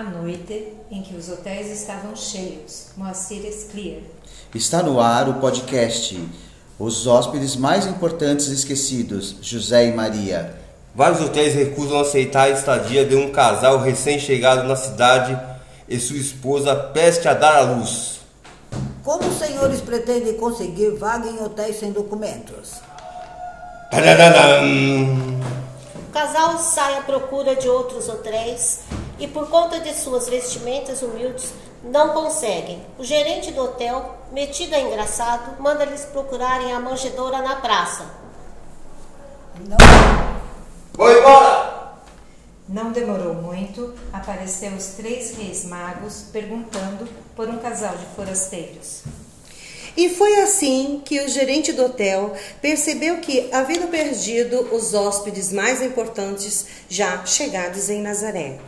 à noite em que os hotéis estavam cheios. Moacir Clear. Está no ar o podcast Os hóspedes mais importantes esquecidos, José e Maria. Vários hotéis recusam aceitar a estadia de um casal recém-chegado na cidade e sua esposa peste a dar à luz. Como os senhores pretendem conseguir vaga em hotéis sem documentos? O casal sai à procura de outros hotéis e, por conta de suas vestimentas humildes, não conseguem. O gerente do hotel, metido a engraçado, manda eles procurarem a manjedoura na praça. Não. Vou embora! Não demorou muito, apareceu os três reis magos perguntando por um casal de forasteiros. E foi assim que o gerente do hotel percebeu que haviam perdido os hóspedes mais importantes já chegados em Nazaré.